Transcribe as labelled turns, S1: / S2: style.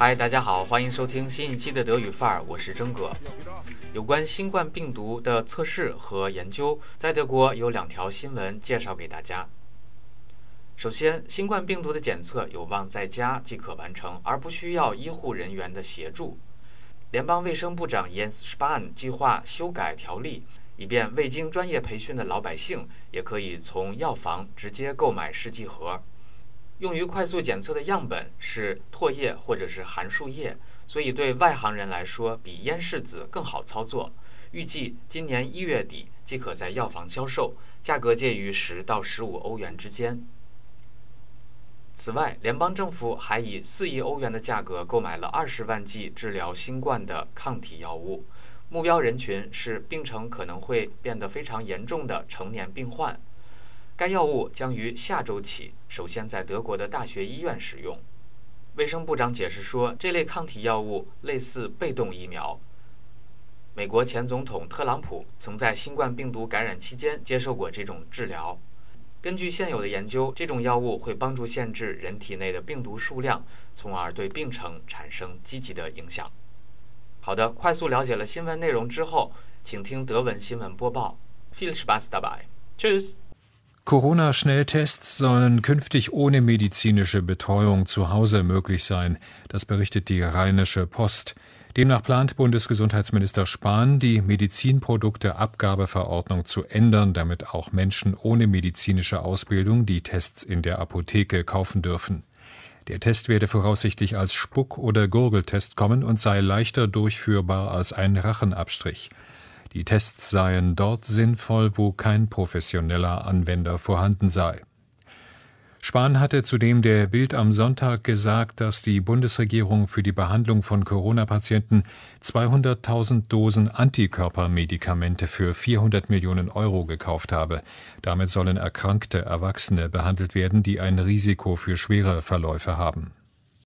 S1: 嗨，大家好，欢迎收听新一期的德语范儿，我是征哥。有关新冠病毒的测试和研究，在德国有两条新闻介绍给大家。首先，新冠病毒的检测有望在家即可完成，而不需要医护人员的协助。联邦卫生部长 Jens Spahn 计划修改条例，以便未经专业培训的老百姓也可以从药房直接购买试剂盒。用于快速检测的样本是唾液或者是含漱液，所以对外行人来说比咽拭子更好操作。预计今年一月底即可在药房销售，价格介于十到十五欧元之间。此外，联邦政府还以四亿欧元的价格购买了二十万剂治疗新冠的抗体药物，目标人群是病程可能会变得非常严重的成年病患。该药物将于下周起首先在德国的大学医院使用。卫生部长解释说，这类抗体药物类似被动疫苗。美国前总统特朗普曾在新冠病毒感染期间接受过这种治疗。根据现有的研究，这种药物会帮助限制人体内的病毒数量，从而对病程产生积极的影响。好的，快速了解了新闻内容之后，请听德文新闻播报。Viel Spaß dabei. Tschüss.
S2: Corona-Schnelltests sollen künftig ohne medizinische Betreuung zu Hause möglich sein. Das berichtet die Rheinische Post. Demnach plant Bundesgesundheitsminister Spahn, die Medizinprodukteabgabeverordnung zu ändern, damit auch Menschen ohne medizinische Ausbildung die Tests in der Apotheke kaufen dürfen. Der Test werde voraussichtlich als Spuck- oder Gurgeltest kommen und sei leichter durchführbar als ein Rachenabstrich. Die Tests seien dort sinnvoll, wo kein professioneller Anwender vorhanden sei. Spahn hatte zudem der Bild am Sonntag gesagt, dass die Bundesregierung für die Behandlung von Corona-Patienten 200.000 Dosen Antikörpermedikamente für 400 Millionen Euro gekauft habe. Damit sollen erkrankte Erwachsene behandelt werden, die ein Risiko für schwere Verläufe haben.